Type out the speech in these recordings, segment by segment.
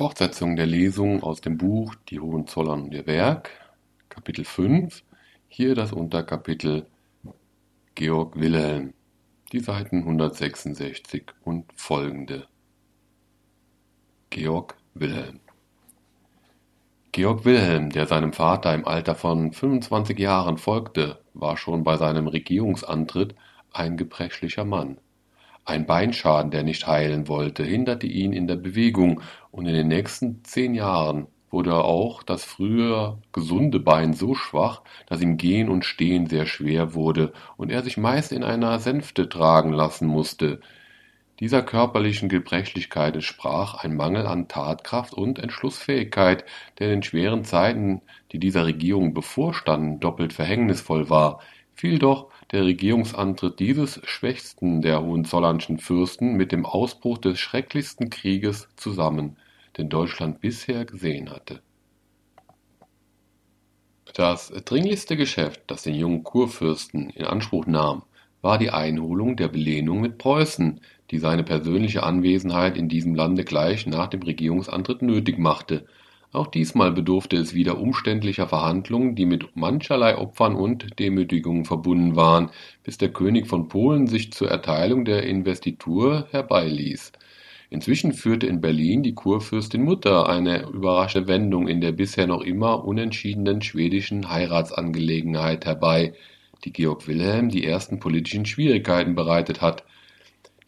Fortsetzung der Lesung aus dem Buch Die Hohenzollern und ihr Werk, Kapitel 5, hier das Unterkapitel Georg Wilhelm, die Seiten 166 und folgende. Georg Wilhelm Georg Wilhelm, der seinem Vater im Alter von 25 Jahren folgte, war schon bei seinem Regierungsantritt ein gebrechlicher Mann. Ein Beinschaden, der nicht heilen wollte, hinderte ihn in der Bewegung, und in den nächsten zehn Jahren wurde auch das früher gesunde Bein so schwach, dass ihm Gehen und Stehen sehr schwer wurde und er sich meist in einer Sänfte tragen lassen musste. Dieser körperlichen Gebrechlichkeit entsprach ein Mangel an Tatkraft und Entschlussfähigkeit, der in den schweren Zeiten, die dieser Regierung bevorstanden, doppelt verhängnisvoll war. Fiel doch der Regierungsantritt dieses schwächsten der hohenzollernschen Fürsten mit dem Ausbruch des schrecklichsten Krieges zusammen, den Deutschland bisher gesehen hatte. Das dringlichste Geschäft, das den jungen Kurfürsten in Anspruch nahm, war die Einholung der Belehnung mit Preußen, die seine persönliche Anwesenheit in diesem Lande gleich nach dem Regierungsantritt nötig machte. Auch diesmal bedurfte es wieder umständlicher Verhandlungen, die mit mancherlei Opfern und Demütigungen verbunden waren, bis der König von Polen sich zur Erteilung der Investitur herbeiließ. Inzwischen führte in Berlin die Kurfürstin Mutter eine überraschende Wendung in der bisher noch immer unentschiedenen schwedischen Heiratsangelegenheit herbei, die Georg Wilhelm die ersten politischen Schwierigkeiten bereitet hat.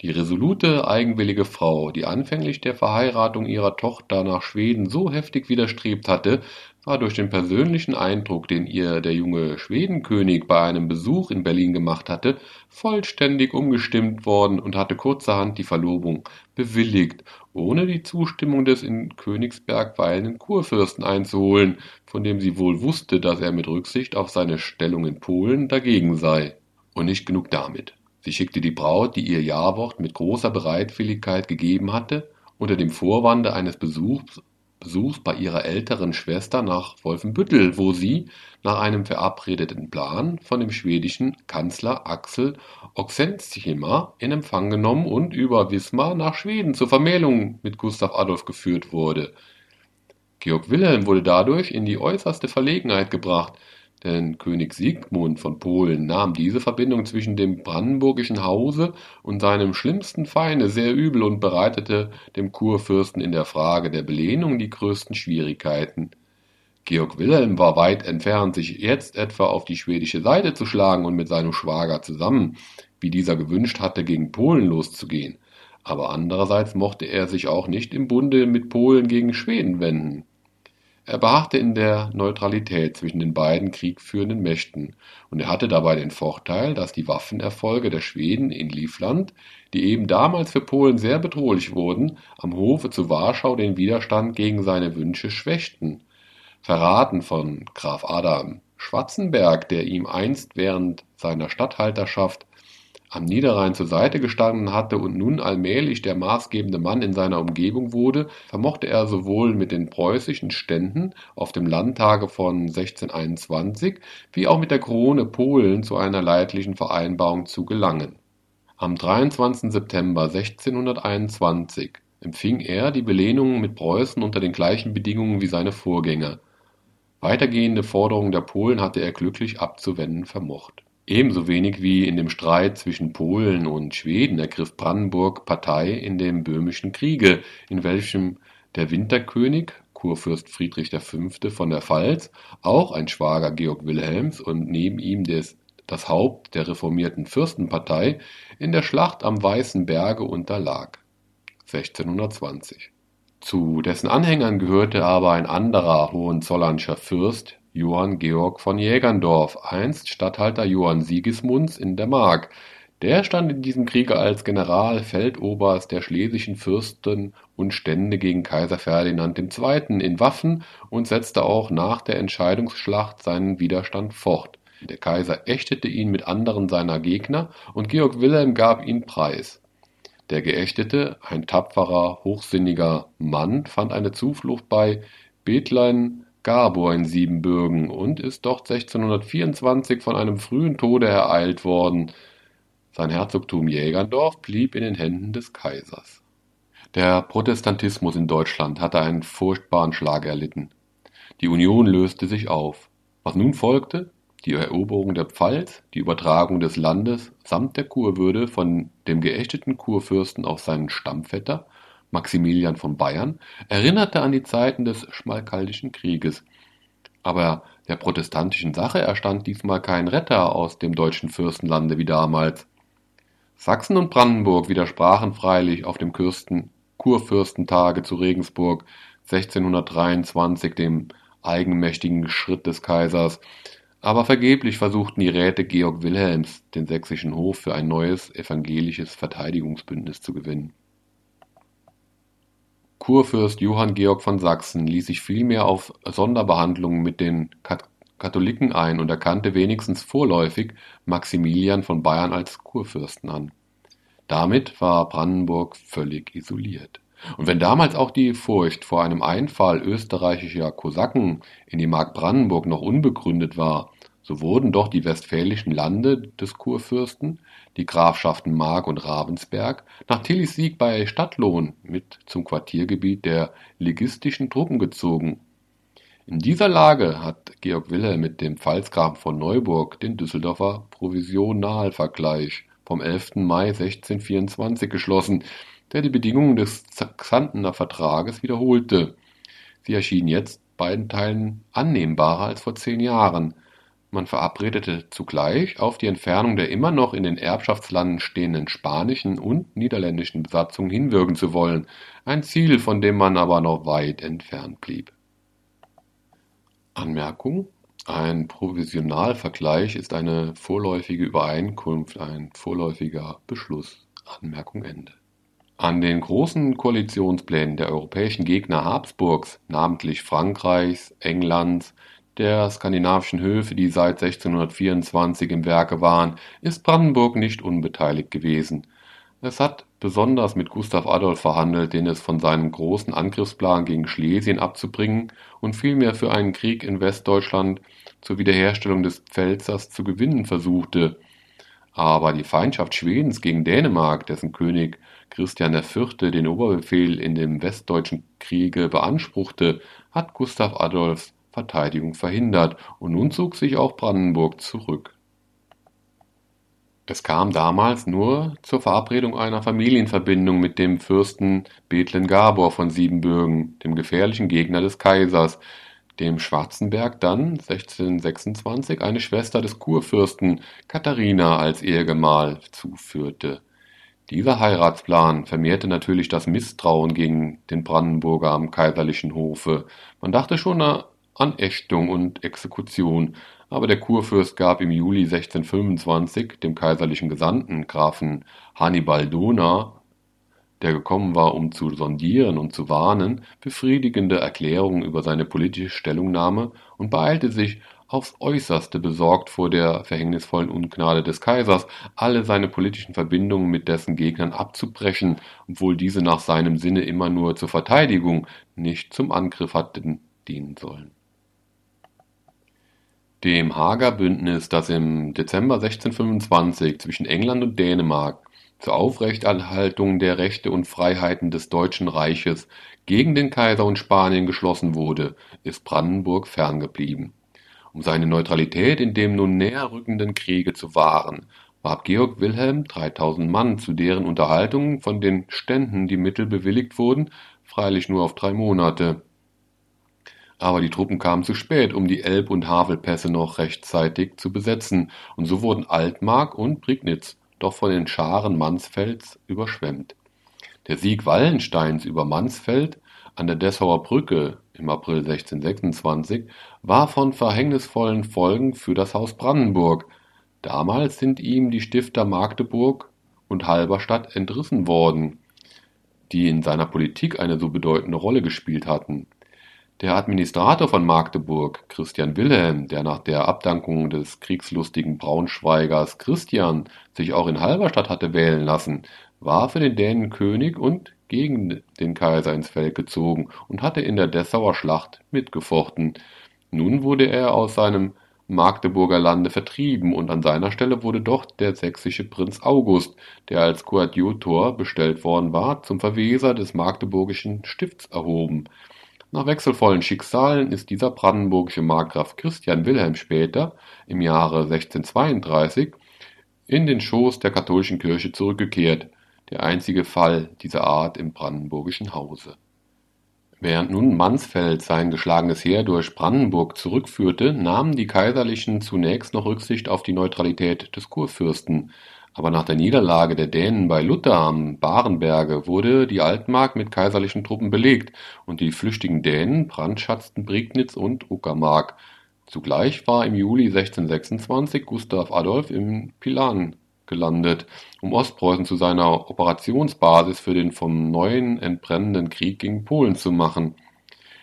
Die resolute, eigenwillige Frau, die anfänglich der Verheiratung ihrer Tochter nach Schweden so heftig widerstrebt hatte, war durch den persönlichen Eindruck, den ihr der junge Schwedenkönig bei einem Besuch in Berlin gemacht hatte, vollständig umgestimmt worden und hatte kurzerhand die Verlobung bewilligt, ohne die Zustimmung des in Königsberg weilenden Kurfürsten einzuholen, von dem sie wohl wusste, dass er mit Rücksicht auf seine Stellung in Polen dagegen sei. Und nicht genug damit. Sie schickte die Braut, die ihr Jawort mit großer Bereitwilligkeit gegeben hatte, unter dem Vorwande eines Besuchs, Besuchs bei ihrer älteren Schwester nach Wolfenbüttel, wo sie, nach einem verabredeten Plan, von dem schwedischen Kanzler Axel Oxenstierna in Empfang genommen und über Wismar nach Schweden zur Vermählung mit Gustav Adolf geführt wurde. Georg Wilhelm wurde dadurch in die äußerste Verlegenheit gebracht, denn König Siegmund von Polen nahm diese Verbindung zwischen dem brandenburgischen Hause und seinem schlimmsten Feinde sehr übel und bereitete dem Kurfürsten in der Frage der Belehnung die größten Schwierigkeiten. Georg Wilhelm war weit entfernt, sich jetzt etwa auf die schwedische Seite zu schlagen und mit seinem Schwager zusammen, wie dieser gewünscht hatte, gegen Polen loszugehen. Aber andererseits mochte er sich auch nicht im Bunde mit Polen gegen Schweden wenden. Er beharrte in der Neutralität zwischen den beiden kriegführenden Mächten, und er hatte dabei den Vorteil, dass die Waffenerfolge der Schweden in Livland, die eben damals für Polen sehr bedrohlich wurden, am Hofe zu Warschau den Widerstand gegen seine Wünsche schwächten. Verraten von Graf Adam Schwarzenberg, der ihm einst während seiner Statthalterschaft am Niederrhein zur Seite gestanden hatte und nun allmählich der maßgebende Mann in seiner Umgebung wurde, vermochte er sowohl mit den preußischen Ständen auf dem Landtage von 1621 wie auch mit der Krone Polen zu einer leidlichen Vereinbarung zu gelangen. Am 23. September 1621 empfing er die Belehnung mit Preußen unter den gleichen Bedingungen wie seine Vorgänger. Weitergehende Forderungen der Polen hatte er glücklich abzuwenden vermocht Ebenso wenig wie in dem Streit zwischen Polen und Schweden ergriff Brandenburg Partei in dem Böhmischen Kriege, in welchem der Winterkönig, Kurfürst Friedrich V. von der Pfalz, auch ein Schwager Georg Wilhelms und neben ihm des, das Haupt der reformierten Fürstenpartei, in der Schlacht am Weißen Berge unterlag. 1620. Zu dessen Anhängern gehörte aber ein anderer Hohenzollernscher Fürst, Johann Georg von Jägerndorf, einst Statthalter Johann Sigismunds in der Mark. Der stand in diesem Kriege als Generalfeldoberst der schlesischen Fürsten und Stände gegen Kaiser Ferdinand II. in Waffen und setzte auch nach der Entscheidungsschlacht seinen Widerstand fort. Der Kaiser ächtete ihn mit anderen seiner Gegner und Georg Wilhelm gab ihn preis. Der Geächtete, ein tapferer, hochsinniger Mann, fand eine Zuflucht bei Bethlein Gabor in Siebenbürgen und ist dort 1624 von einem frühen Tode ereilt worden. Sein Herzogtum Jägerndorf blieb in den Händen des Kaisers. Der Protestantismus in Deutschland hatte einen furchtbaren Schlag erlitten. Die Union löste sich auf. Was nun folgte? Die Eroberung der Pfalz, die Übertragung des Landes samt der Kurwürde von dem geächteten Kurfürsten auf seinen Stammvetter Maximilian von Bayern erinnerte an die Zeiten des Schmalkaldischen Krieges. Aber der protestantischen Sache erstand diesmal kein Retter aus dem deutschen Fürstenlande wie damals. Sachsen und Brandenburg widersprachen freilich auf dem Kürsten Kurfürstentage zu Regensburg 1623 dem eigenmächtigen Schritt des Kaisers, aber vergeblich versuchten die Räte Georg Wilhelms, den sächsischen Hof für ein neues evangelisches Verteidigungsbündnis zu gewinnen. Kurfürst Johann Georg von Sachsen ließ sich vielmehr auf Sonderbehandlungen mit den Katholiken ein und erkannte wenigstens vorläufig Maximilian von Bayern als Kurfürsten an. Damit war Brandenburg völlig isoliert. Und wenn damals auch die Furcht vor einem Einfall österreichischer Kosaken in die Mark Brandenburg noch unbegründet war, so wurden doch die westfälischen Lande des Kurfürsten, die Grafschaften Mark und Ravensberg, nach Tillys Sieg bei Stadtlohn mit zum Quartiergebiet der liguistischen Truppen gezogen. In dieser Lage hat Georg Wilhelm mit dem Pfalzgrafen von Neuburg den Düsseldorfer Provisionalvergleich vom 11. Mai 1624 geschlossen, der die Bedingungen des Xantener Vertrages wiederholte. Sie erschienen jetzt beiden Teilen annehmbarer als vor zehn Jahren. Man verabredete zugleich, auf die Entfernung der immer noch in den Erbschaftslanden stehenden spanischen und niederländischen Besatzungen hinwirken zu wollen, ein Ziel, von dem man aber noch weit entfernt blieb. Anmerkung ein Provisionalvergleich ist eine vorläufige Übereinkunft, ein vorläufiger Beschluss. Anmerkung Ende. An den großen Koalitionsplänen der europäischen Gegner Habsburgs, namentlich Frankreichs, Englands, der skandinavischen Höfe, die seit 1624 im Werke waren, ist Brandenburg nicht unbeteiligt gewesen. Es hat besonders mit Gustav Adolf verhandelt, den es von seinem großen Angriffsplan gegen Schlesien abzubringen und vielmehr für einen Krieg in Westdeutschland zur Wiederherstellung des Pfälzers zu gewinnen versuchte. Aber die Feindschaft Schwedens gegen Dänemark, dessen König Christian IV. den Oberbefehl in dem Westdeutschen Kriege beanspruchte, hat Gustav Adolfs Verteidigung verhindert, und nun zog sich auch Brandenburg zurück. Es kam damals nur zur Verabredung einer Familienverbindung mit dem Fürsten Bethlen Gabor von Siebenbürgen, dem gefährlichen Gegner des Kaisers, dem Schwarzenberg dann 1626 eine Schwester des Kurfürsten Katharina als Ehegemahl zuführte. Dieser Heiratsplan vermehrte natürlich das Misstrauen gegen den Brandenburger am kaiserlichen Hofe. Man dachte schon an Ächtung und Exekution, aber der Kurfürst gab im Juli 1625 dem kaiserlichen Gesandten Grafen Hannibal Dohna, der gekommen war, um zu sondieren und zu warnen, befriedigende Erklärungen über seine politische Stellungnahme und beeilte sich aufs äußerste besorgt vor der verhängnisvollen Ungnade des Kaisers, alle seine politischen Verbindungen mit dessen Gegnern abzubrechen, obwohl diese nach seinem Sinne immer nur zur Verteidigung, nicht zum Angriff hatten dienen sollen. Dem Haager Bündnis, das im Dezember 1625 zwischen England und Dänemark zur Aufrechterhaltung der Rechte und Freiheiten des Deutschen Reiches gegen den Kaiser und Spanien geschlossen wurde, ist Brandenburg ferngeblieben. Um seine Neutralität in dem nun näher rückenden Kriege zu wahren, warb Georg Wilhelm 3000 Mann, zu deren Unterhaltung von den Ständen die Mittel bewilligt wurden, freilich nur auf drei Monate aber die Truppen kamen zu spät, um die Elb- und Havelpässe noch rechtzeitig zu besetzen, und so wurden Altmark und Prignitz doch von den Scharen Mansfelds überschwemmt. Der Sieg Wallensteins über Mansfeld an der Dessauer Brücke im April 1626 war von verhängnisvollen Folgen für das Haus Brandenburg. Damals sind ihm die Stifter Magdeburg und Halberstadt entrissen worden, die in seiner Politik eine so bedeutende Rolle gespielt hatten. Der Administrator von Magdeburg, Christian Wilhelm, der nach der Abdankung des kriegslustigen Braunschweigers Christian sich auch in Halberstadt hatte wählen lassen, war für den Dänen König und gegen den Kaiser ins Feld gezogen und hatte in der Dessauer Schlacht mitgefochten. Nun wurde er aus seinem Magdeburger Lande vertrieben und an seiner Stelle wurde dort der sächsische Prinz August, der als Koadjutor bestellt worden war, zum Verweser des magdeburgischen Stifts erhoben. Nach wechselvollen Schicksalen ist dieser brandenburgische Markgraf Christian Wilhelm später, im Jahre 1632, in den Schoß der katholischen Kirche zurückgekehrt, der einzige Fall dieser Art im brandenburgischen Hause. Während nun Mansfeld sein geschlagenes Heer durch Brandenburg zurückführte, nahmen die Kaiserlichen zunächst noch Rücksicht auf die Neutralität des Kurfürsten, aber nach der Niederlage der Dänen bei Lutter am Barenberge wurde die Altmark mit kaiserlichen Truppen belegt und die flüchtigen Dänen brandschatzten Prignitz und Uckermark. Zugleich war im Juli 1626 Gustav Adolf im Pilan gelandet, um Ostpreußen zu seiner Operationsbasis für den vom Neuen entbrennenden Krieg gegen Polen zu machen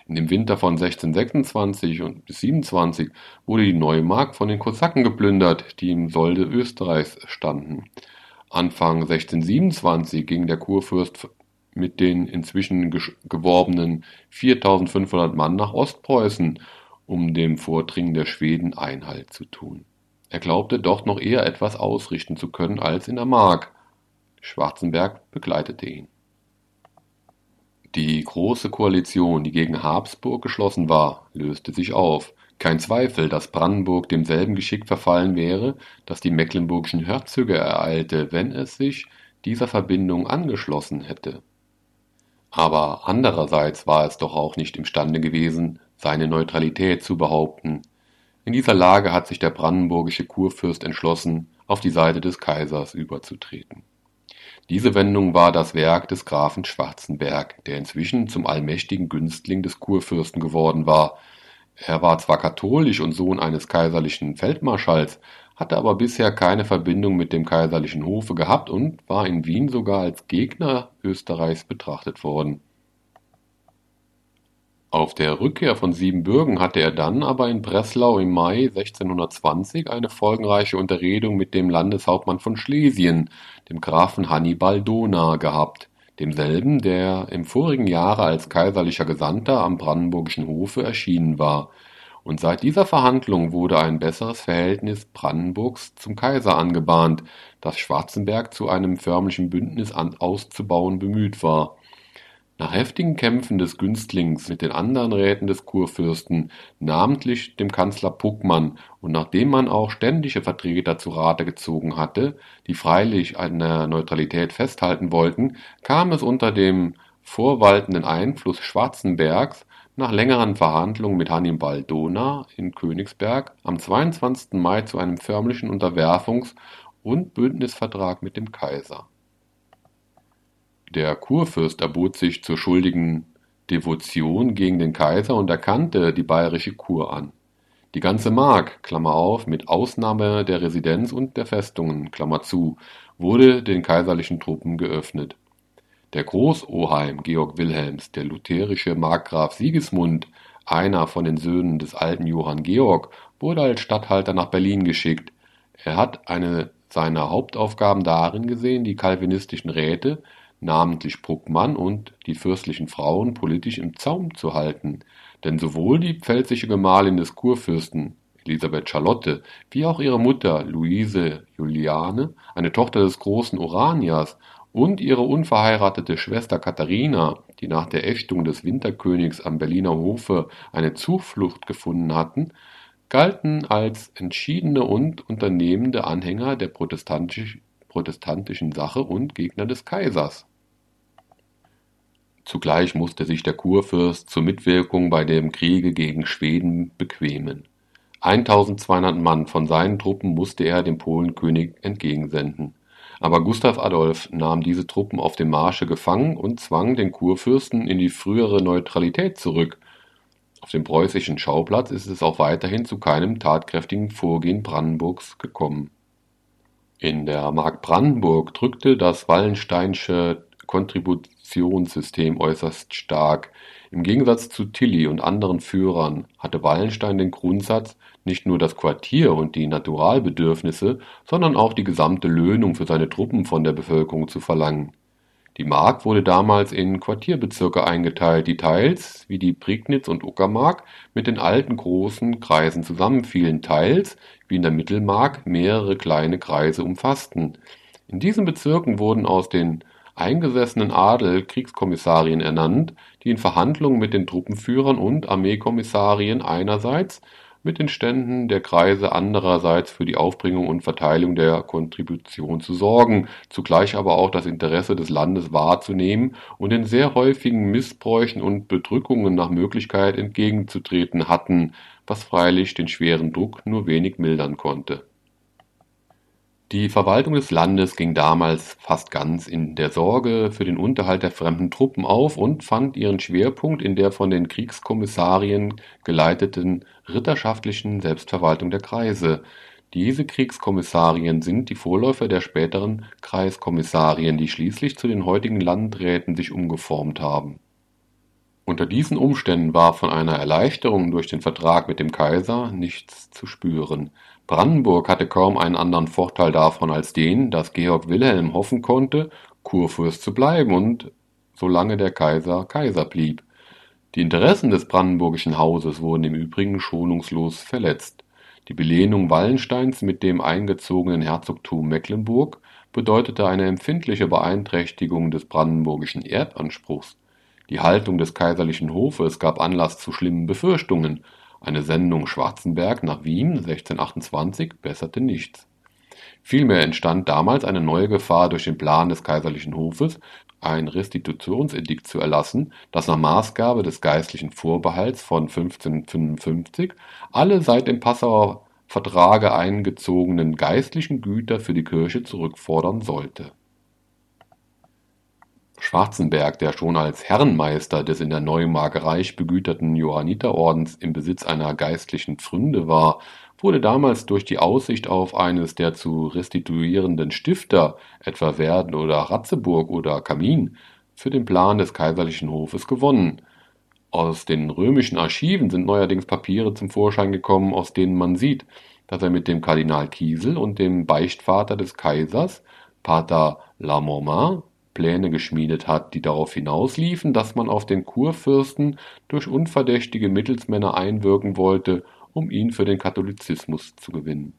in dem Winter von 1626 bis 27 wurde die Neumark von den Kosaken geplündert, die im Solde Österreichs standen. Anfang 1627 ging der Kurfürst mit den inzwischen geworbenen 4500 Mann nach Ostpreußen, um dem Vordringen der Schweden Einhalt zu tun. Er glaubte dort noch eher etwas ausrichten zu können als in der Mark. Schwarzenberg begleitete ihn. Die Große Koalition, die gegen Habsburg geschlossen war, löste sich auf. Kein Zweifel, dass Brandenburg demselben Geschick verfallen wäre, das die mecklenburgischen Herzöge ereilte, wenn es sich dieser Verbindung angeschlossen hätte. Aber andererseits war es doch auch nicht imstande gewesen, seine Neutralität zu behaupten. In dieser Lage hat sich der brandenburgische Kurfürst entschlossen, auf die Seite des Kaisers überzutreten diese Wendung war das Werk des Grafen Schwarzenberg, der inzwischen zum allmächtigen Günstling des Kurfürsten geworden war. Er war zwar katholisch und Sohn eines kaiserlichen Feldmarschalls, hatte aber bisher keine Verbindung mit dem kaiserlichen Hofe gehabt und war in Wien sogar als Gegner Österreichs betrachtet worden auf der Rückkehr von Siebenbürgen hatte er dann aber in Breslau im Mai 1620 eine folgenreiche Unterredung mit dem Landeshauptmann von Schlesien, dem Grafen Hannibal Dohna, gehabt, demselben, der im vorigen Jahre als kaiserlicher Gesandter am brandenburgischen Hofe erschienen war, und seit dieser Verhandlung wurde ein besseres Verhältnis Brandenburgs zum Kaiser angebahnt, das Schwarzenberg zu einem förmlichen Bündnis auszubauen bemüht war nach heftigen Kämpfen des Günstlings mit den anderen Räten des Kurfürsten, namentlich dem Kanzler Puckmann, und nachdem man auch ständische Vertreter zu Rate gezogen hatte, die freilich an der Neutralität festhalten wollten, kam es unter dem vorwaltenden Einfluss Schwarzenbergs nach längeren Verhandlungen mit Hannibal Dohna in Königsberg am 22. Mai zu einem förmlichen Unterwerfungs- und Bündnisvertrag mit dem Kaiser der Kurfürst erbot sich zur schuldigen Devotion gegen den Kaiser und erkannte die bayerische Kur an. Die ganze Mark (mit Ausnahme der Residenz und der Festungen) wurde den kaiserlichen Truppen geöffnet. Der Großoheim Georg Wilhelms, der lutherische Markgraf Sigismund, einer von den Söhnen des alten Johann Georg, wurde als Statthalter nach Berlin geschickt. Er hat eine seiner Hauptaufgaben darin gesehen, die calvinistischen Räte namentlich Bruckmann und die fürstlichen Frauen politisch im Zaum zu halten, denn sowohl die pfälzische Gemahlin des Kurfürsten Elisabeth Charlotte wie auch ihre Mutter Luise Juliane, eine Tochter des großen Oranias, und ihre unverheiratete Schwester Katharina, die nach der Ächtung des Winterkönigs am Berliner Hofe eine Zuflucht gefunden hatten, galten als entschiedene und unternehmende Anhänger der protestantischen Sache und Gegner des Kaisers Zugleich musste sich der Kurfürst zur Mitwirkung bei dem Kriege gegen Schweden bequemen. 1200 Mann von seinen Truppen musste er dem Polenkönig entgegensenden. Aber Gustav Adolf nahm diese Truppen auf dem Marsche gefangen und zwang den Kurfürsten in die frühere Neutralität zurück. Auf dem preußischen Schauplatz ist es auch weiterhin zu keinem tatkräftigen Vorgehen Brandenburgs gekommen. In der Mark Brandenburg drückte das Wallensteinsche Kontributionssystem äußerst stark. Im Gegensatz zu Tilly und anderen Führern hatte Wallenstein den Grundsatz, nicht nur das Quartier und die Naturalbedürfnisse, sondern auch die gesamte Löhnung für seine Truppen von der Bevölkerung zu verlangen. Die Mark wurde damals in Quartierbezirke eingeteilt, die teils, wie die Prignitz und Uckermark, mit den alten großen Kreisen zusammenfielen, teils, wie in der Mittelmark, mehrere kleine Kreise umfassten. In diesen Bezirken wurden aus den eingesessenen Adel Kriegskommissarien ernannt, die in Verhandlungen mit den Truppenführern und Armeekommissarien einerseits mit den Ständen der Kreise andererseits für die Aufbringung und Verteilung der Kontribution zu sorgen, zugleich aber auch das Interesse des Landes wahrzunehmen und den sehr häufigen Missbräuchen und Bedrückungen nach Möglichkeit entgegenzutreten hatten, was freilich den schweren Druck nur wenig mildern konnte die Verwaltung des Landes ging damals fast ganz in der Sorge für den Unterhalt der fremden Truppen auf und fand ihren Schwerpunkt in der von den Kriegskommissarien geleiteten ritterschaftlichen Selbstverwaltung der Kreise. Diese Kriegskommissarien sind die Vorläufer der späteren Kreiskommissarien, die schließlich zu den heutigen Landräten sich umgeformt haben. Unter diesen Umständen war von einer Erleichterung durch den Vertrag mit dem Kaiser nichts zu spüren. Brandenburg hatte kaum einen anderen Vorteil davon als den, dass Georg Wilhelm hoffen konnte, Kurfürst zu bleiben und solange der Kaiser Kaiser blieb. Die Interessen des brandenburgischen Hauses wurden im Übrigen schonungslos verletzt. Die Belehnung Wallensteins mit dem eingezogenen Herzogtum Mecklenburg bedeutete eine empfindliche Beeinträchtigung des brandenburgischen Erbanspruchs. Die Haltung des kaiserlichen Hofes gab Anlass zu schlimmen Befürchtungen, eine Sendung Schwarzenberg nach Wien 1628 besserte nichts. Vielmehr entstand damals eine neue Gefahr durch den Plan des kaiserlichen Hofes, ein Restitutionsedikt zu erlassen, das nach Maßgabe des geistlichen Vorbehalts von 1555 alle seit dem Passauer Vertrage eingezogenen geistlichen Güter für die Kirche zurückfordern sollte Schwarzenberg, der schon als Herrenmeister des in der Neumark reich begüterten Johanniterordens im Besitz einer geistlichen Pfründe war, wurde damals durch die Aussicht auf eines der zu restituierenden Stifter, etwa Werden oder Ratzeburg oder Kamin, für den Plan des kaiserlichen Hofes gewonnen. Aus den römischen Archiven sind neuerdings Papiere zum Vorschein gekommen, aus denen man sieht, dass er mit dem Kardinal Kiesel und dem Beichtvater des Kaisers, Pater Lamormain, Pläne geschmiedet hat, die darauf hinausliefen, dass man auf den Kurfürsten durch unverdächtige Mittelsmänner einwirken wollte, um ihn für den Katholizismus zu gewinnen.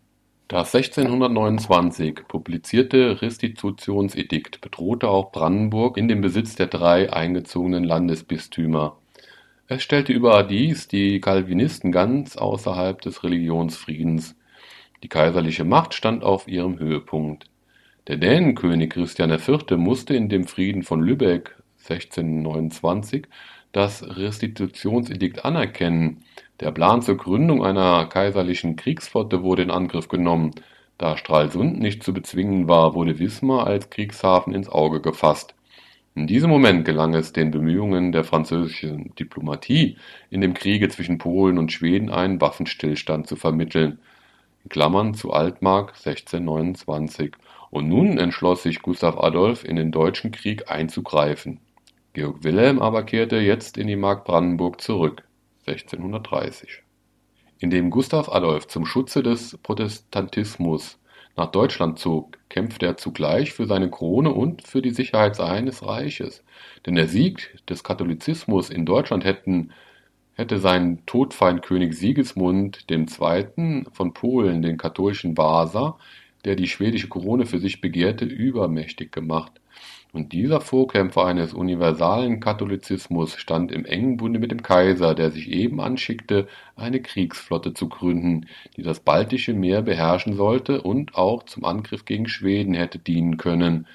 Das 1629 publizierte Restitutionsedikt bedrohte auch Brandenburg in dem Besitz der drei eingezogenen Landesbistümer. Es stellte überdies die Calvinisten ganz außerhalb des Religionsfriedens. Die kaiserliche Macht stand auf ihrem Höhepunkt. Der Dänenkönig Christian IV. musste in dem Frieden von Lübeck 1629 das Restitutionsedikt anerkennen, der Plan zur Gründung einer kaiserlichen Kriegsflotte wurde in Angriff genommen, da Stralsund nicht zu bezwingen war, wurde Wismar als Kriegshafen ins Auge gefasst. In diesem Moment gelang es den Bemühungen der französischen Diplomatie, in dem Kriege zwischen Polen und Schweden einen Waffenstillstand zu vermitteln (Klammern zu Altmark 1629) und nun entschloss sich Gustav Adolf, in den Deutschen Krieg einzugreifen. Georg Wilhelm aber kehrte jetzt in die Mark Brandenburg zurück (1630). Indem Gustav Adolf zum Schutze des Protestantismus nach Deutschland zog, kämpfte er zugleich für seine Krone und für die Sicherheit seines Reiches. Denn der Sieg des Katholizismus in Deutschland hätten, hätte seinen Todfeind König Sigismund II. von Polen, den katholischen Wasa, der die schwedische Krone für sich begehrte, übermächtig gemacht, und dieser Vorkämpfer eines universalen Katholizismus stand im engen Bunde mit dem Kaiser, der sich eben anschickte, eine Kriegsflotte zu gründen, die das Baltische Meer beherrschen sollte und auch zum Angriff gegen Schweden hätte dienen können.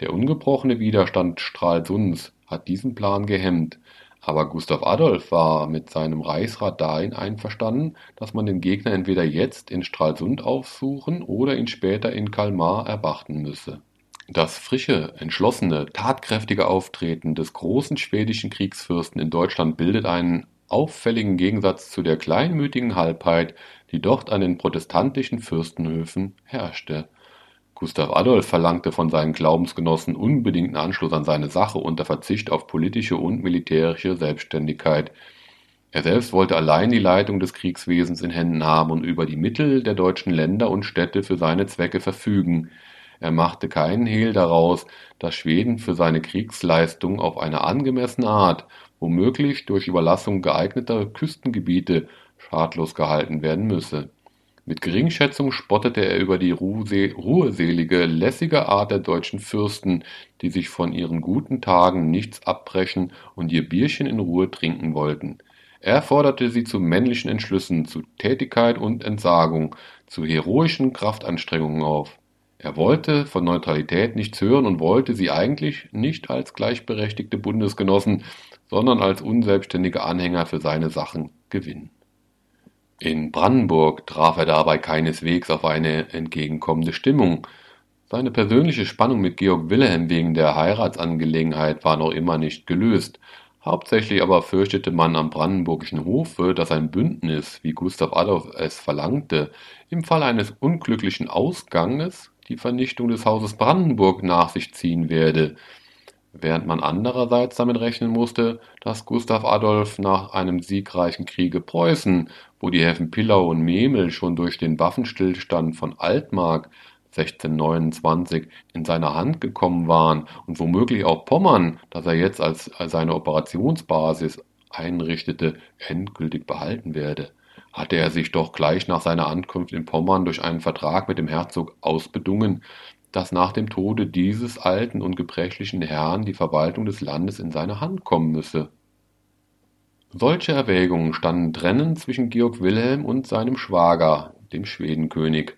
Der ungebrochene Widerstand Stralsunds hat diesen Plan gehemmt, aber Gustav Adolf war mit seinem Reichsrat dahin einverstanden, dass man den Gegner entweder jetzt in Stralsund aufsuchen oder ihn später in Kalmar erwarten müsse. Das frische, entschlossene, tatkräftige Auftreten des großen schwedischen Kriegsfürsten in Deutschland bildet einen auffälligen Gegensatz zu der kleinmütigen Halbheit, die dort an den protestantischen Fürstenhöfen herrschte Gustav Adolf verlangte von seinen Glaubensgenossen unbedingten Anschluss an seine Sache unter Verzicht auf politische und militärische Selbständigkeit. Er selbst wollte allein die Leitung des Kriegswesens in Händen haben und über die Mittel der deutschen Länder und Städte für seine Zwecke verfügen. Er machte keinen Hehl daraus, dass Schweden für seine Kriegsleistung auf eine angemessene Art, womöglich durch Überlassung geeigneter Küstengebiete, schadlos gehalten werden müsse. Mit Geringschätzung spottete er über die ruheselige, lässige Art der deutschen Fürsten, die sich von ihren guten Tagen nichts abbrechen und ihr Bierchen in Ruhe trinken wollten. Er forderte sie zu männlichen Entschlüssen, zu Tätigkeit und Entsagung, zu heroischen Kraftanstrengungen auf. Er wollte von Neutralität nichts hören und wollte sie eigentlich nicht als gleichberechtigte Bundesgenossen, sondern als unselbstständige Anhänger für seine Sachen gewinnen. In Brandenburg traf er dabei keineswegs auf eine entgegenkommende Stimmung. Seine persönliche Spannung mit Georg Wilhelm wegen der Heiratsangelegenheit war noch immer nicht gelöst. Hauptsächlich aber fürchtete man am brandenburgischen Hofe, dass ein Bündnis, wie Gustav Adolf es verlangte, im Fall eines unglücklichen Ausganges die Vernichtung des Hauses Brandenburg nach sich ziehen werde während man andererseits damit rechnen musste, dass Gustav Adolf nach einem siegreichen Kriege Preußen, wo die Häfen Pillau und Memel schon durch den Waffenstillstand von Altmark 1629 in seine Hand gekommen waren und womöglich auch Pommern, das er jetzt als, als seine Operationsbasis einrichtete, endgültig behalten werde, hatte er sich doch gleich nach seiner Ankunft in Pommern durch einen Vertrag mit dem Herzog ausbedungen, dass nach dem Tode dieses alten und gebrechlichen Herrn die Verwaltung des Landes in seine Hand kommen müsse. Solche Erwägungen standen trennend zwischen Georg Wilhelm und seinem Schwager, dem Schwedenkönig.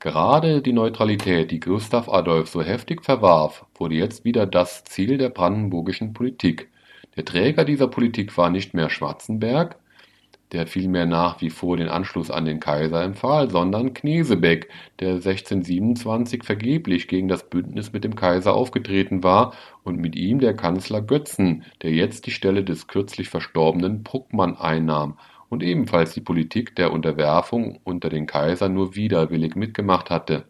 Gerade die Neutralität, die Gustav Adolf so heftig verwarf, wurde jetzt wieder das Ziel der brandenburgischen Politik. Der Träger dieser Politik war nicht mehr Schwarzenberg, der vielmehr nach wie vor den Anschluss an den Kaiser empfahl, sondern Knesebeck, der 1627 vergeblich gegen das Bündnis mit dem Kaiser aufgetreten war, und mit ihm der Kanzler Götzen, der jetzt die Stelle des kürzlich verstorbenen Bruckmann einnahm und ebenfalls die Politik der Unterwerfung unter den Kaiser nur widerwillig mitgemacht hatte.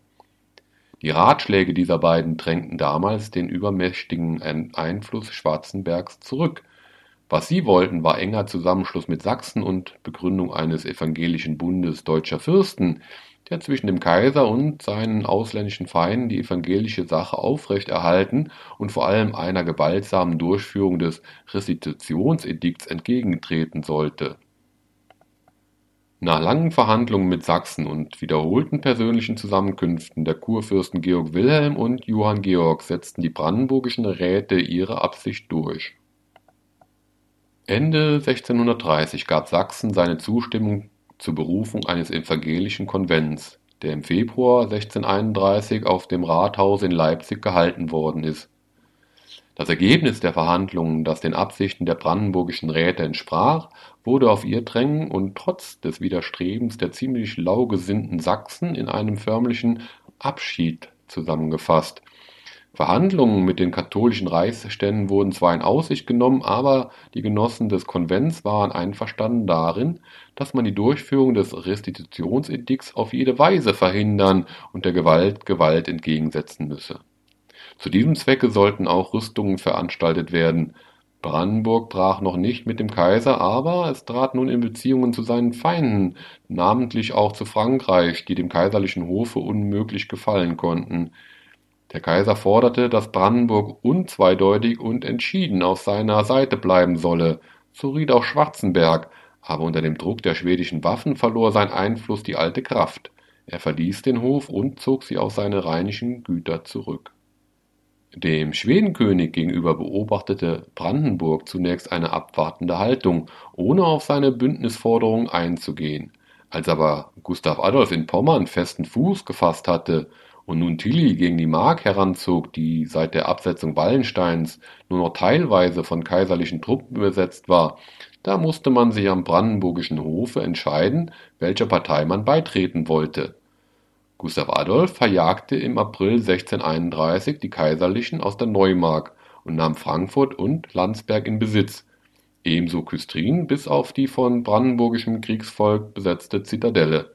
Die Ratschläge dieser beiden drängten damals den übermächtigen Einfluss Schwarzenbergs zurück was sie wollten, war enger Zusammenschluss mit Sachsen und Begründung eines evangelischen Bundes deutscher Fürsten, der zwischen dem Kaiser und seinen ausländischen Feinden die evangelische Sache aufrechterhalten und vor allem einer gewaltsamen Durchführung des Restitutionsedikts entgegentreten sollte. Nach langen Verhandlungen mit Sachsen und wiederholten persönlichen Zusammenkünften der Kurfürsten Georg Wilhelm und Johann Georg setzten die brandenburgischen Räte ihre Absicht durch Ende 1630 gab Sachsen seine Zustimmung zur Berufung eines evangelischen Konvents, der im Februar 1631 auf dem Rathaus in Leipzig gehalten worden ist. Das Ergebnis der Verhandlungen, das den Absichten der brandenburgischen Räte entsprach, wurde auf ihr Drängen und trotz des Widerstrebens der ziemlich lau gesinnten Sachsen in einem förmlichen Abschied zusammengefasst Verhandlungen mit den katholischen Reichsständen wurden zwar in Aussicht genommen, aber die Genossen des Konvents waren einverstanden darin, dass man die Durchführung des Restitutionsedikts auf jede Weise verhindern und der Gewalt Gewalt entgegensetzen müsse. Zu diesem Zwecke sollten auch Rüstungen veranstaltet werden. Brandenburg brach noch nicht mit dem Kaiser, aber es trat nun in Beziehungen zu seinen Feinden, namentlich auch zu Frankreich, die dem kaiserlichen Hofe unmöglich gefallen konnten. Der Kaiser forderte, dass Brandenburg unzweideutig und entschieden auf seiner Seite bleiben solle, so riet auch Schwarzenberg, aber unter dem Druck der schwedischen Waffen verlor sein Einfluss die alte Kraft. Er verließ den Hof und zog sie auf seine rheinischen Güter zurück. Dem Schwedenkönig gegenüber beobachtete Brandenburg zunächst eine abwartende Haltung, ohne auf seine Bündnisforderung einzugehen. Als aber Gustav Adolf in Pommern festen Fuß gefasst hatte und nun Tilly gegen die Mark heranzog, die seit der Absetzung Wallensteins nur noch teilweise von kaiserlichen Truppen besetzt war, da musste man sich am brandenburgischen Hofe entscheiden, welcher Partei man beitreten wollte. Gustav Adolf verjagte im April 1631 die Kaiserlichen aus der Neumark und nahm Frankfurt und Landsberg in Besitz, ebenso Küstrin bis auf die von brandenburgischem Kriegsvolk besetzte Zitadelle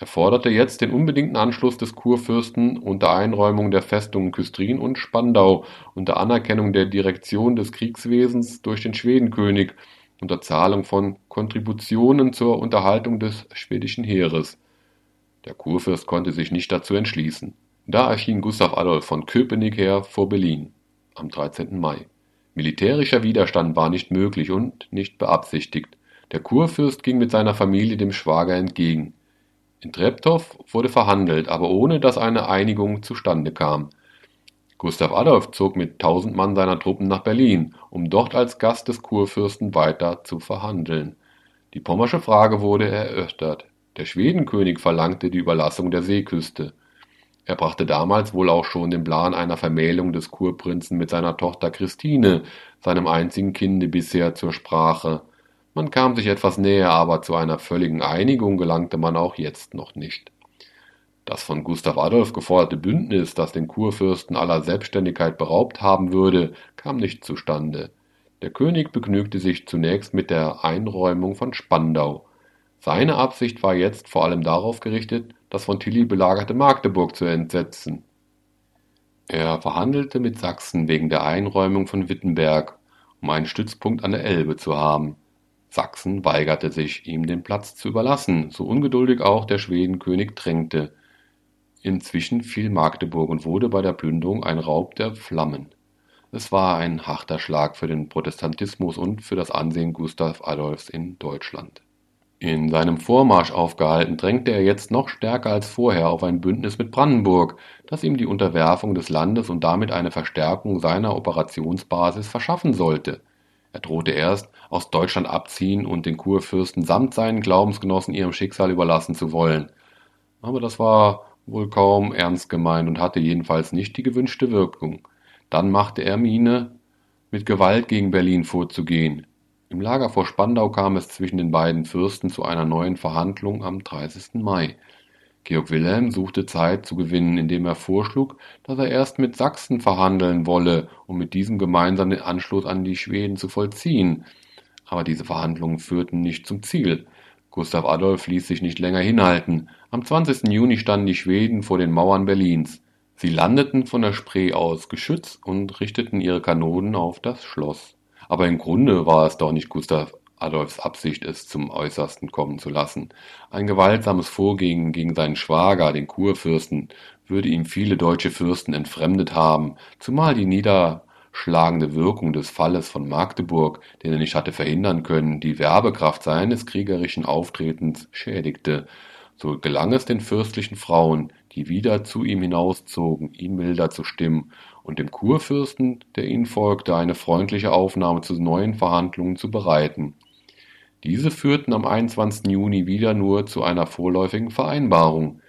er forderte jetzt den unbedingten Anschluss des Kurfürsten unter Einräumung der Festungen Küstrin und Spandau, unter Anerkennung der Direktion des Kriegswesens durch den Schwedenkönig, unter Zahlung von Kontributionen zur Unterhaltung des schwedischen Heeres. Der Kurfürst konnte sich nicht dazu entschließen. Da erschien Gustav Adolf von Köpenick her vor Berlin am 13. Mai. Militärischer Widerstand war nicht möglich und nicht beabsichtigt. Der Kurfürst ging mit seiner Familie dem Schwager entgegen. In Treptow wurde verhandelt, aber ohne dass eine Einigung zustande kam. Gustav Adolf zog mit tausend Mann seiner Truppen nach Berlin, um dort als Gast des Kurfürsten weiter zu verhandeln. Die pommersche Frage wurde erörtert. Der Schwedenkönig verlangte die Überlassung der Seeküste. Er brachte damals wohl auch schon den Plan einer Vermählung des Kurprinzen mit seiner Tochter Christine, seinem einzigen Kinde bisher, zur Sprache. Man kam sich etwas näher, aber zu einer völligen Einigung gelangte man auch jetzt noch nicht. Das von Gustav Adolf geforderte Bündnis, das den Kurfürsten aller Selbstständigkeit beraubt haben würde, kam nicht zustande. Der König begnügte sich zunächst mit der Einräumung von Spandau. Seine Absicht war jetzt vor allem darauf gerichtet, das von Tilly belagerte Magdeburg zu entsetzen. Er verhandelte mit Sachsen wegen der Einräumung von Wittenberg, um einen Stützpunkt an der Elbe zu haben. Sachsen weigerte sich, ihm den Platz zu überlassen, so ungeduldig auch der Schwedenkönig drängte. Inzwischen fiel Magdeburg und wurde bei der Plünderung ein Raub der Flammen. Es war ein harter Schlag für den Protestantismus und für das Ansehen Gustav Adolfs in Deutschland. In seinem Vormarsch aufgehalten, drängte er jetzt noch stärker als vorher auf ein Bündnis mit Brandenburg, das ihm die Unterwerfung des Landes und damit eine Verstärkung seiner Operationsbasis verschaffen sollte. Er drohte erst, aus Deutschland abziehen und den Kurfürsten samt seinen Glaubensgenossen ihrem Schicksal überlassen zu wollen. Aber das war wohl kaum ernst gemeint und hatte jedenfalls nicht die gewünschte Wirkung. Dann machte er Miene, mit Gewalt gegen Berlin vorzugehen. Im Lager vor Spandau kam es zwischen den beiden Fürsten zu einer neuen Verhandlung am 30. Mai. Georg Wilhelm suchte Zeit zu gewinnen, indem er vorschlug, dass er erst mit Sachsen verhandeln wolle, um mit diesem gemeinsam den Anschluss an die Schweden zu vollziehen. Aber diese Verhandlungen führten nicht zum Ziel. Gustav Adolf ließ sich nicht länger hinhalten. Am 20. Juni standen die Schweden vor den Mauern Berlins. Sie landeten von der Spree aus geschützt und richteten ihre Kanonen auf das Schloss. Aber im Grunde war es doch nicht Gustav Adolfs Absicht, es zum Äußersten kommen zu lassen. Ein gewaltsames Vorgehen gegen seinen Schwager, den Kurfürsten, würde ihm viele deutsche Fürsten entfremdet haben, zumal die niederschlagende Wirkung des Falles von Magdeburg, den er nicht hatte verhindern können, die Werbekraft seines kriegerischen Auftretens schädigte. So gelang es den fürstlichen Frauen, die wieder zu ihm hinauszogen, ihn milder zu stimmen und dem Kurfürsten, der ihnen folgte, eine freundliche Aufnahme zu neuen Verhandlungen zu bereiten. Diese führten am 21. Juni wieder nur zu einer vorläufigen Vereinbarung.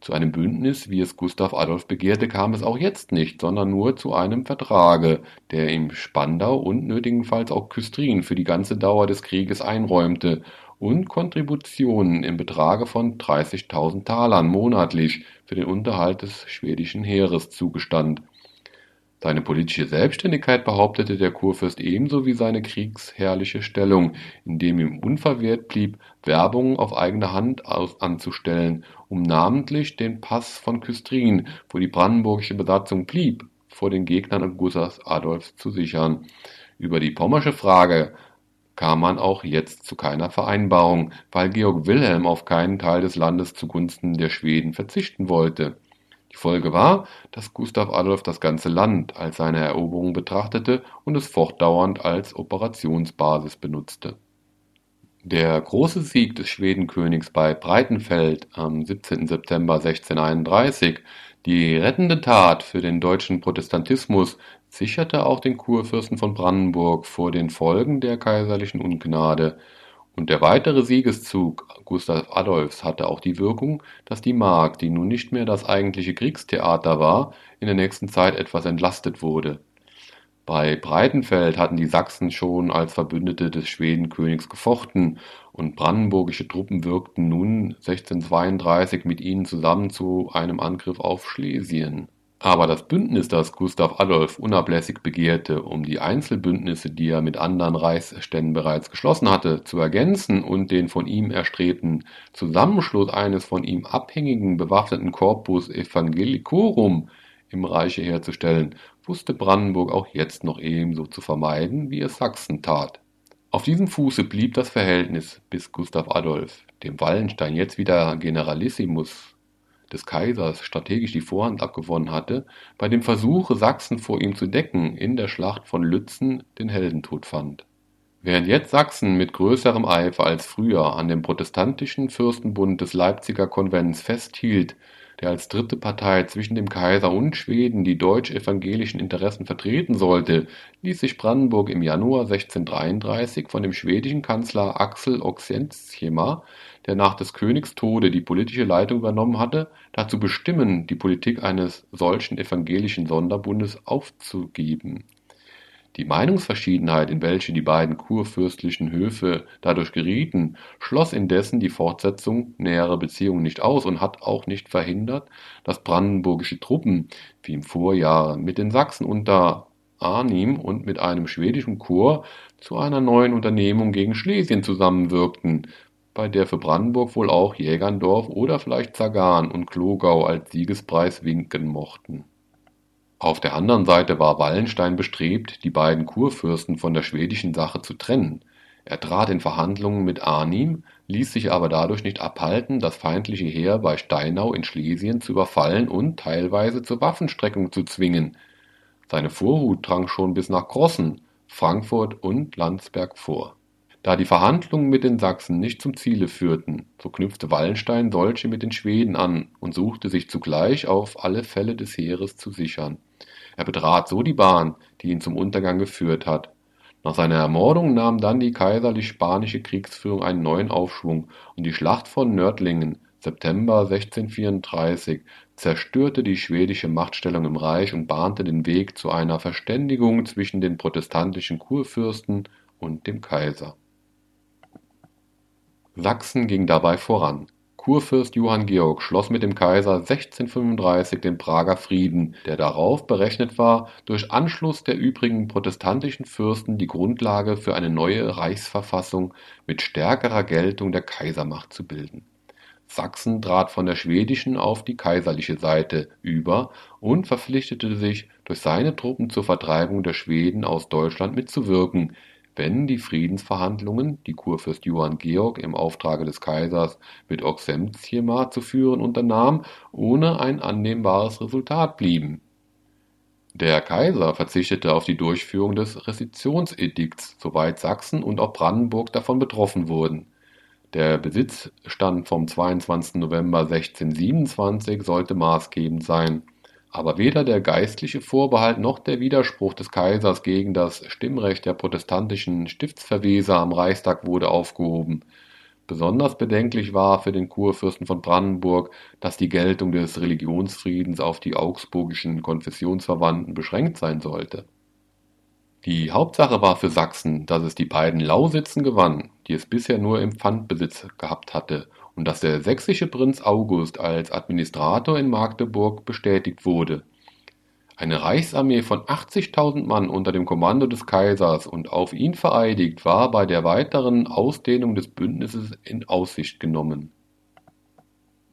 Zu einem Bündnis, wie es Gustav Adolf begehrte, kam es auch jetzt nicht, sondern nur zu einem Vertrage, der ihm Spandau und nötigenfalls auch Küstrin für die ganze Dauer des Krieges einräumte und Kontributionen im Betrage von 30.000 Talern monatlich für den Unterhalt des schwedischen Heeres zugestand. Seine politische Selbstständigkeit behauptete der Kurfürst ebenso wie seine kriegsherrliche Stellung, indem ihm unverwehrt blieb, Werbung auf eigene Hand anzustellen, um namentlich den Pass von Küstrin, wo die brandenburgische Besatzung blieb, vor den Gegnern Gustavs Adolfs zu sichern. Über die pommersche Frage kam man auch jetzt zu keiner Vereinbarung, weil Georg Wilhelm auf keinen Teil des Landes zugunsten der Schweden verzichten wollte. Die Folge war, dass Gustav Adolf das ganze Land als seine Eroberung betrachtete und es fortdauernd als Operationsbasis benutzte. Der große Sieg des Schwedenkönigs bei Breitenfeld am 17. September 1631, die rettende Tat für den deutschen Protestantismus, sicherte auch den Kurfürsten von Brandenburg vor den Folgen der kaiserlichen Ungnade, und der weitere Siegeszug Gustav Adolfs hatte auch die Wirkung, dass die Mark, die nun nicht mehr das eigentliche Kriegstheater war, in der nächsten Zeit etwas entlastet wurde. Bei Breitenfeld hatten die Sachsen schon als Verbündete des Schwedenkönigs gefochten und brandenburgische Truppen wirkten nun 1632 mit ihnen zusammen zu einem Angriff auf Schlesien aber das Bündnis, das Gustav Adolf unablässig begehrte, um die Einzelbündnisse, die er mit anderen Reichsständen bereits geschlossen hatte, zu ergänzen und den von ihm erstrebten Zusammenschluss eines von ihm abhängigen bewaffneten Corpus Evangelicorum im Reiche herzustellen, wusste Brandenburg auch jetzt noch ebenso zu vermeiden, wie es Sachsen tat. Auf diesem Fuße blieb das Verhältnis, bis Gustav Adolf, dem Wallenstein jetzt wieder Generalissimus des Kaisers strategisch die Vorhand abgewonnen hatte, bei dem Versuche, Sachsen vor ihm zu decken, in der Schlacht von Lützen den Heldentod fand. Während jetzt Sachsen mit größerem Eifer als früher an dem protestantischen Fürstenbund des Leipziger Konvents festhielt, der als dritte Partei zwischen dem Kaiser und Schweden die deutsch-evangelischen Interessen vertreten sollte, ließ sich Brandenburg im Januar 1633 von dem schwedischen Kanzler Axel Oxenstierna, der nach des Königs Tode die politische Leitung übernommen hatte, dazu bestimmen, die Politik eines solchen evangelischen Sonderbundes aufzugeben die Meinungsverschiedenheit, in welche die beiden kurfürstlichen Höfe dadurch gerieten, schloss indessen die Fortsetzung näherer Beziehungen nicht aus und hat auch nicht verhindert, dass brandenburgische Truppen, wie im Vorjahr, mit den Sachsen unter Arnim und mit einem schwedischen Korps zu einer neuen Unternehmung gegen Schlesien zusammenwirkten, bei der für Brandenburg wohl auch Jägerndorf oder vielleicht Zagan und Klogau als Siegespreis winken mochten auf der anderen Seite war Wallenstein bestrebt, die beiden Kurfürsten von der schwedischen Sache zu trennen. Er trat in Verhandlungen mit Arnim, ließ sich aber dadurch nicht abhalten, das feindliche Heer bei Steinau in Schlesien zu überfallen und teilweise zur Waffenstreckung zu zwingen. Seine Vorhut drang schon bis nach Grossen, Frankfurt und Landsberg vor. Da die Verhandlungen mit den Sachsen nicht zum Ziele führten, so knüpfte Wallenstein solche mit den Schweden an und suchte sich zugleich auf alle Fälle des Heeres zu sichern. Er betrat so die Bahn, die ihn zum Untergang geführt hat. Nach seiner Ermordung nahm dann die kaiserlich-spanische Kriegsführung einen neuen Aufschwung und die Schlacht von Nördlingen September 1634 zerstörte die schwedische Machtstellung im Reich und bahnte den Weg zu einer Verständigung zwischen den protestantischen Kurfürsten und dem Kaiser. Sachsen ging dabei voran Kurfürst Johann Georg schloss mit dem Kaiser 1635 den Prager Frieden, der darauf berechnet war, durch Anschluss der übrigen protestantischen Fürsten die Grundlage für eine neue Reichsverfassung mit stärkerer Geltung der Kaisermacht zu bilden. Sachsen trat von der schwedischen auf die kaiserliche Seite über und verpflichtete sich, durch seine Truppen zur Vertreibung der Schweden aus Deutschland mitzuwirken wenn die Friedensverhandlungen, die Kurfürst Johann Georg im Auftrage des Kaisers mit Oxenstierna zu führen unternahm, ohne ein annehmbares Resultat blieben. Der Kaiser verzichtete auf die Durchführung des Restitutionsedikts, soweit Sachsen und auch Brandenburg davon betroffen wurden. Der Besitzstand vom 22. November 1627 sollte maßgebend sein aber weder der geistliche Vorbehalt noch der Widerspruch des Kaisers gegen das Stimmrecht der protestantischen Stiftsverweser am Reichstag wurde aufgehoben. Besonders bedenklich war für den Kurfürsten von Brandenburg, dass die Geltung des Religionsfriedens auf die augsburgischen Konfessionsverwandten beschränkt sein sollte. Die Hauptsache war für Sachsen, dass es die beiden Lausitzen gewann, die es bisher nur im Pfandbesitz gehabt hatte und dass der sächsische Prinz August als Administrator in Magdeburg bestätigt wurde. Eine Reichsarmee von 80.000 Mann unter dem Kommando des Kaisers und auf ihn vereidigt war bei der weiteren Ausdehnung des Bündnisses in Aussicht genommen.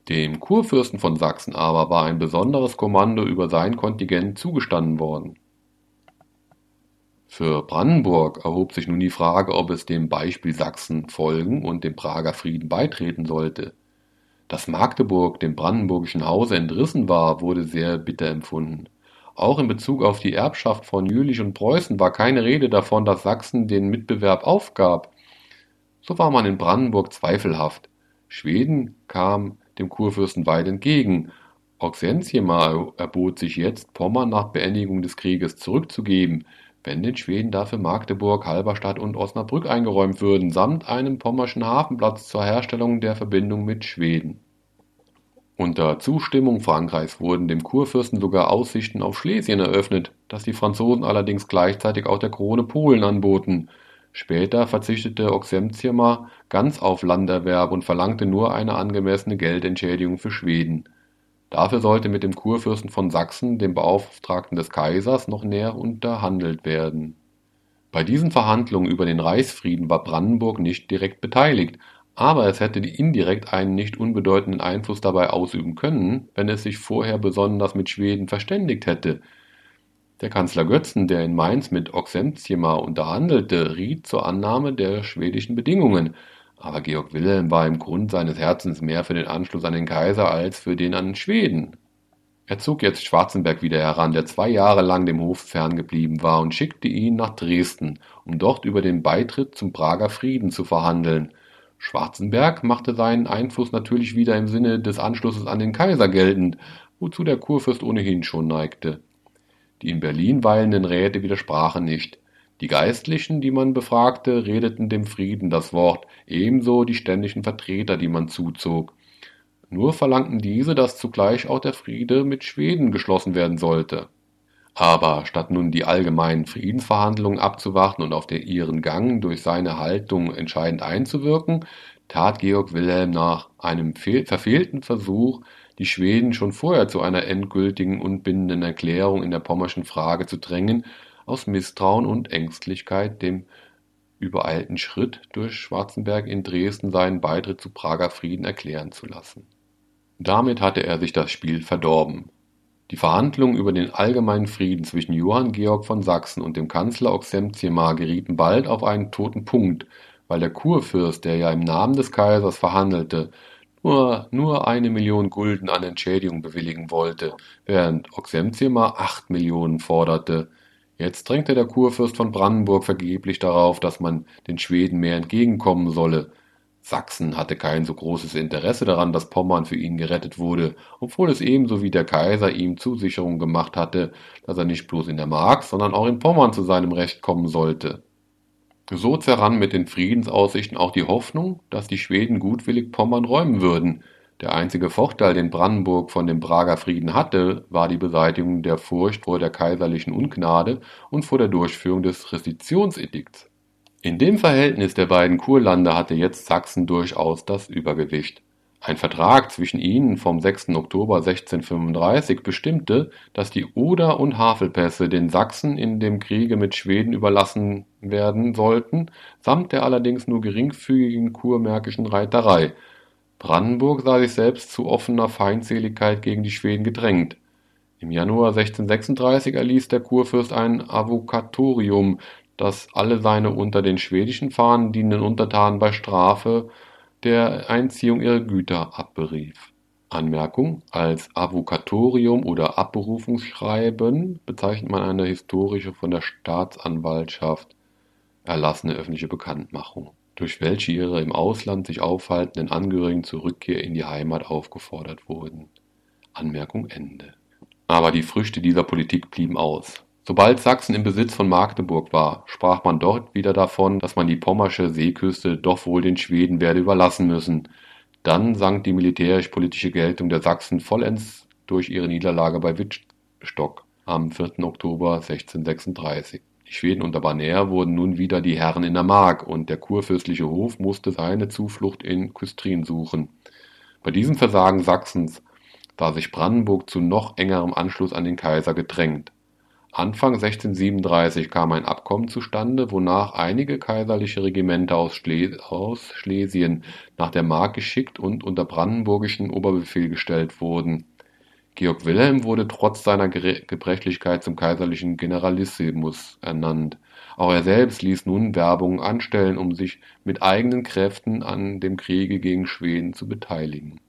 Dem Kurfürsten von Sachsen aber war ein besonderes Kommando über sein Kontingent zugestanden worden für Brandenburg erhob sich nun die Frage, ob es dem Beispiel Sachsen folgen und dem Prager Frieden beitreten sollte. Dass Magdeburg dem brandenburgischen Hause entrissen war, wurde sehr bitter empfunden. Auch in Bezug auf die Erbschaft von Jülich und Preußen war keine Rede davon, dass Sachsen den Mitbewerb aufgab. So war man in Brandenburg zweifelhaft. Schweden kam dem Kurfürsten weit entgegen. Auxentiema erbot sich jetzt, Pommern nach Beendigung des Krieges zurückzugeben wenn den Schweden dafür Magdeburg, Halberstadt und Osnabrück eingeräumt würden, samt einem pommerschen Hafenplatz zur Herstellung der Verbindung mit Schweden. Unter Zustimmung Frankreichs wurden dem Kurfürsten sogar Aussichten auf Schlesien eröffnet, das die Franzosen allerdings gleichzeitig auch der Krone Polen anboten. Später verzichtete Oxenstierna ganz auf Landerwerb und verlangte nur eine angemessene Geldentschädigung für Schweden Dafür sollte mit dem Kurfürsten von Sachsen, dem Beauftragten des Kaisers, noch näher unterhandelt werden. Bei diesen Verhandlungen über den Reichsfrieden war Brandenburg nicht direkt beteiligt, aber es hätte indirekt einen nicht unbedeutenden Einfluss dabei ausüben können, wenn es sich vorher besonders mit Schweden verständigt hätte. Der Kanzler Götzen, der in Mainz mit Oxenstierna unterhandelte, riet zur Annahme der schwedischen Bedingungen Aber Georg Wilhelm war im Grund seines Herzens mehr für den Anschluss an den Kaiser als für den an Schweden. Er zog jetzt Schwarzenberg wieder heran, der zwei Jahre lang dem Hof ferngeblieben war, und schickte ihn nach Dresden, um dort über den Beitritt zum Prager Frieden zu verhandeln. Schwarzenberg machte seinen Einfluss natürlich wieder im Sinne des Anschlusses an den Kaiser geltend, wozu der Kurfürst ohnehin schon neigte. Die in Berlin weilenden Räte widersprachen nicht. Die Geistlichen, die man befragte, redeten dem Frieden das Wort, ebenso die ständischen Vertreter, die man zuzog. Nur verlangten diese, dass zugleich auch der Friede mit Schweden geschlossen werden sollte. Aber statt nun die allgemeinen Friedensverhandlungen abzuwarten und auf der ihren Gang durch seine Haltung entscheidend einzuwirken, tat Georg Wilhelm nach einem verfehlten Versuch, die Schweden schon vorher zu einer endgültigen und bindenden Erklärung in der pommerschen Frage zu drängen, aus Misstrauen und Ängstlichkeit dem übereilten Schritt, durch Schwarzenberg in Dresden seinen Beitritt zu Prager Frieden erklären zu lassen. Damit hatte er sich das Spiel verdorben. Die Verhandlungen über den allgemeinen Frieden zwischen Johann Georg von Sachsen und dem Kanzler Oxenziemar gerieten bald auf einen toten Punkt, weil der Kurfürst, der ja im Namen des Kaisers verhandelte, nur, nur eine Million Gulden an Entschädigung bewilligen wollte, während Oxenziemar acht Millionen forderte. Jetzt drängte der Kurfürst von Brandenburg vergeblich darauf, dass man den Schweden mehr entgegenkommen solle. Sachsen hatte kein so großes Interesse daran, dass Pommern für ihn gerettet wurde, obwohl es ebenso wie der Kaiser ihm Zusicherung gemacht hatte, dass er nicht bloß in der Mark, sondern auch in Pommern zu seinem Recht kommen sollte. So zerrann mit den Friedensaussichten auch die Hoffnung, dass die Schweden gutwillig Pommern räumen würden. Der einzige Vorteil, den Brandenburg von dem Prager Frieden hatte, war die Beseitigung der Furcht vor der kaiserlichen Ungnade und vor der Durchführung des Restitutionsedikts. In dem Verhältnis der beiden Kurlande hatte jetzt Sachsen durchaus das Übergewicht. Ein Vertrag zwischen ihnen vom 6. Oktober 1635 bestimmte, dass die Oder- und Havelpässe den Sachsen in dem Kriege mit Schweden überlassen werden sollten, samt der allerdings nur geringfügigen kurmärkischen Reiterei. Brandenburg sah sich selbst zu offener Feindseligkeit gegen die Schweden gedrängt. Im Januar 1636 erließ der Kurfürst ein Avocatorium, das alle seine unter den schwedischen Fahnen dienenden Untertanen bei Strafe der Einziehung ihrer Güter abberief. Anmerkung: Als Avocatorium oder Abberufungsschreiben bezeichnet man eine historische von der Staatsanwaltschaft erlassene öffentliche Bekanntmachung, durch welche ihre im Ausland sich aufhaltenden Angehörigen zur Rückkehr in die Heimat aufgefordert wurden. Anmerkung Ende. Aber die Früchte dieser Politik blieben aus Sobald Sachsen im Besitz von Magdeburg war, sprach man dort wieder davon, dass man die pommersche Seeküste doch wohl den Schweden werde überlassen müssen. Dann sank die militärisch-politische Geltung der Sachsen vollends durch ihre Niederlage bei Wittstock am 4. Oktober 1636. Die Schweden unter Baner wurden nun wieder die Herren in der Mark und der kurfürstliche Hof musste seine Zuflucht in Küstrin suchen. Bei diesem Versagen Sachsens sah sich Brandenburg zu noch engerem Anschluss an den Kaiser gedrängt. Anfang 1637 kam ein Abkommen zustande, wonach einige kaiserliche Regimenter aus Schlesien nach der Mark geschickt und unter brandenburgischen Oberbefehl gestellt wurden. Georg Wilhelm wurde trotz seiner Gebrechlichkeit zum kaiserlichen Generalissimus ernannt. Auch er selbst ließ nun Werbung anstellen, um sich mit eigenen Kräften an dem Kriege gegen Schweden zu beteiligen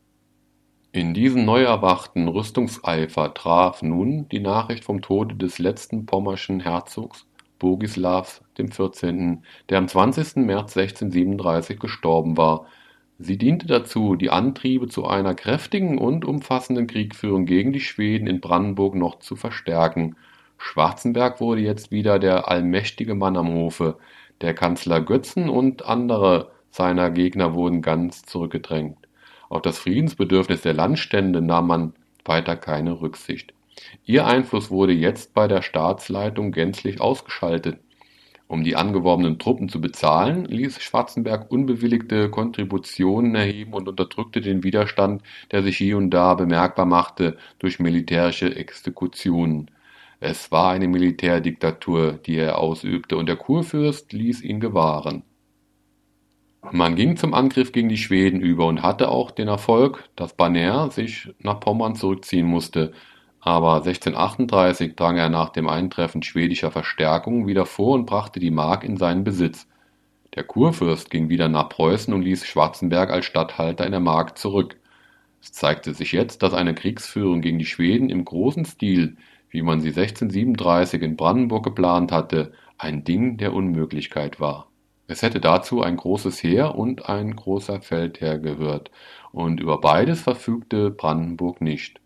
in diesen neu erwachten Rüstungseifer traf nun die Nachricht vom Tode des letzten pommerschen Herzogs Bogislaws XIV., der am 20. März 1637 gestorben war. Sie diente dazu, die Antriebe zu einer kräftigen und umfassenden Kriegführung gegen die Schweden in Brandenburg noch zu verstärken. Schwarzenberg wurde jetzt wieder der allmächtige Mann am Hofe. Der Kanzler Götzen und andere seiner Gegner wurden ganz zurückgedrängt. Auf das Friedensbedürfnis der Landstände nahm man weiter keine Rücksicht. Ihr Einfluss wurde jetzt bei der Staatsleitung gänzlich ausgeschaltet. Um die angeworbenen Truppen zu bezahlen, ließ Schwarzenberg unbewilligte Kontributionen erheben und unterdrückte den Widerstand, der sich hier und da bemerkbar machte, durch militärische Exekutionen. Es war eine Militärdiktatur, die er ausübte, und der Kurfürst ließ ihn gewahren. Man ging zum Angriff gegen die Schweden über und hatte auch den Erfolg, dass Banner sich nach Pommern zurückziehen musste, aber 1638 drang er nach dem Eintreffen schwedischer Verstärkungen wieder vor und brachte die Mark in seinen Besitz. Der Kurfürst ging wieder nach Preußen und ließ Schwarzenberg als Statthalter in der Mark zurück. Es zeigte sich jetzt, dass eine Kriegsführung gegen die Schweden im großen Stil, wie man sie 1637 in Brandenburg geplant hatte, ein Ding der Unmöglichkeit war. Es hätte dazu ein großes Heer und ein großer Feldherr gehört, und über beides verfügte Brandenburg nicht.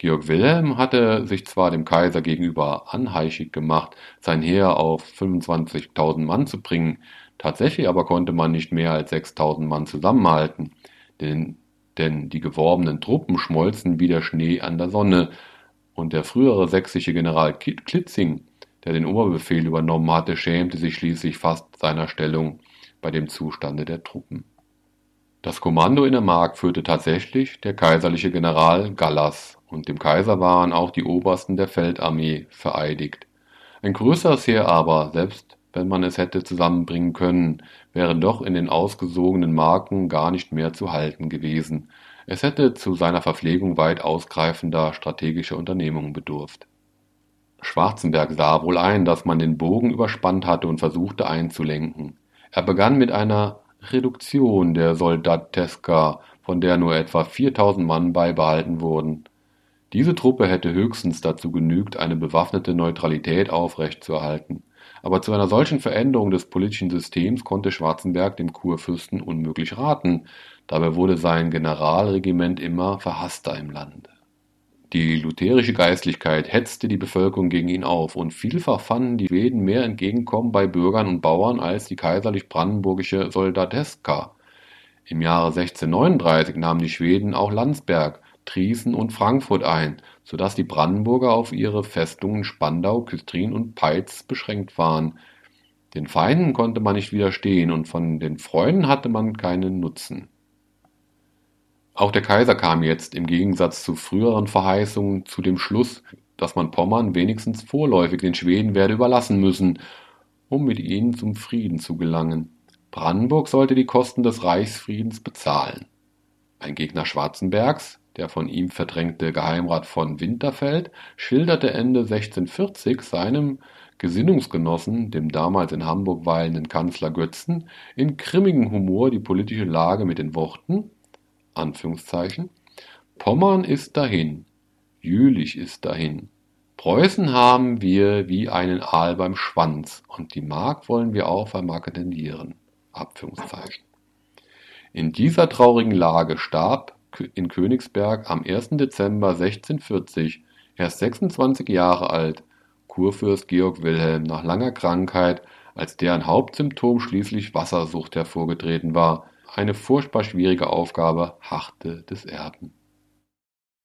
Georg Wilhelm hatte sich zwar dem Kaiser gegenüber anheischig gemacht, sein Heer auf 25.000 Mann zu bringen, tatsächlich aber konnte man nicht mehr als 6.000 Mann zusammenhalten, denn, denn die geworbenen Truppen schmolzen wie der Schnee an der Sonne, und der frühere sächsische General Klitzing der den Oberbefehl übernommen hatte, schämte sich schließlich fast seiner Stellung bei dem Zustande der Truppen. Das Kommando in der Mark führte tatsächlich der kaiserliche General Gallas, und dem Kaiser waren auch die Obersten der Feldarmee vereidigt. Ein größeres Heer aber, selbst wenn man es hätte zusammenbringen können, wäre doch in den ausgesogenen Marken gar nicht mehr zu halten gewesen. Es hätte zu seiner Verpflegung weit ausgreifender strategischer Unternehmungen bedurft. Schwarzenberg sah wohl ein, dass man den Bogen überspannt hatte und versuchte einzulenken. Er begann mit einer Reduktion der Soldateska, von der nur etwa 4000 Mann beibehalten wurden. Diese Truppe hätte höchstens dazu genügt, eine bewaffnete Neutralität aufrechtzuerhalten. Aber zu einer solchen Veränderung des politischen Systems konnte Schwarzenberg dem Kurfürsten unmöglich raten, dabei wurde sein Generalregiment immer verhasster im Lande. Die lutherische Geistlichkeit hetzte die Bevölkerung gegen ihn auf, und vielfach fanden die Schweden mehr Entgegenkommen bei Bürgern und Bauern als die kaiserlich-brandenburgische Soldateska. Im Jahre 1639 nahmen die Schweden auch Landsberg, Triesen und Frankfurt ein, so dass die Brandenburger auf ihre Festungen Spandau, Küstrin und Peitz beschränkt waren. Den Feinden konnte man nicht widerstehen, und von den Freunden hatte man keinen Nutzen. Auch der Kaiser kam jetzt, im Gegensatz zu früheren Verheißungen, zu dem Schluss, dass man Pommern wenigstens vorläufig den Schweden werde überlassen müssen, um mit ihnen zum Frieden zu gelangen. Brandenburg sollte die Kosten des Reichsfriedens bezahlen. Ein Gegner Schwarzenbergs, der von ihm verdrängte Geheimrat von Winterfeld, schilderte Ende 1640 seinem Gesinnungsgenossen, dem damals in Hamburg weilenden Kanzler Götzen, in grimmigem Humor die politische Lage mit den Worten Pommern ist dahin, Jülich ist dahin, Preußen haben wir wie einen Aal beim Schwanz und die Mark wollen wir auch. Abführungszeichen. In dieser traurigen Lage starb in Königsberg am 1. Dezember 1640, erst 26 Jahre alt, Kurfürst Georg Wilhelm nach langer Krankheit, als deren Hauptsymptom schließlich Wassersucht hervorgetreten war, eine furchtbar schwierige Aufgabe harrte des Erben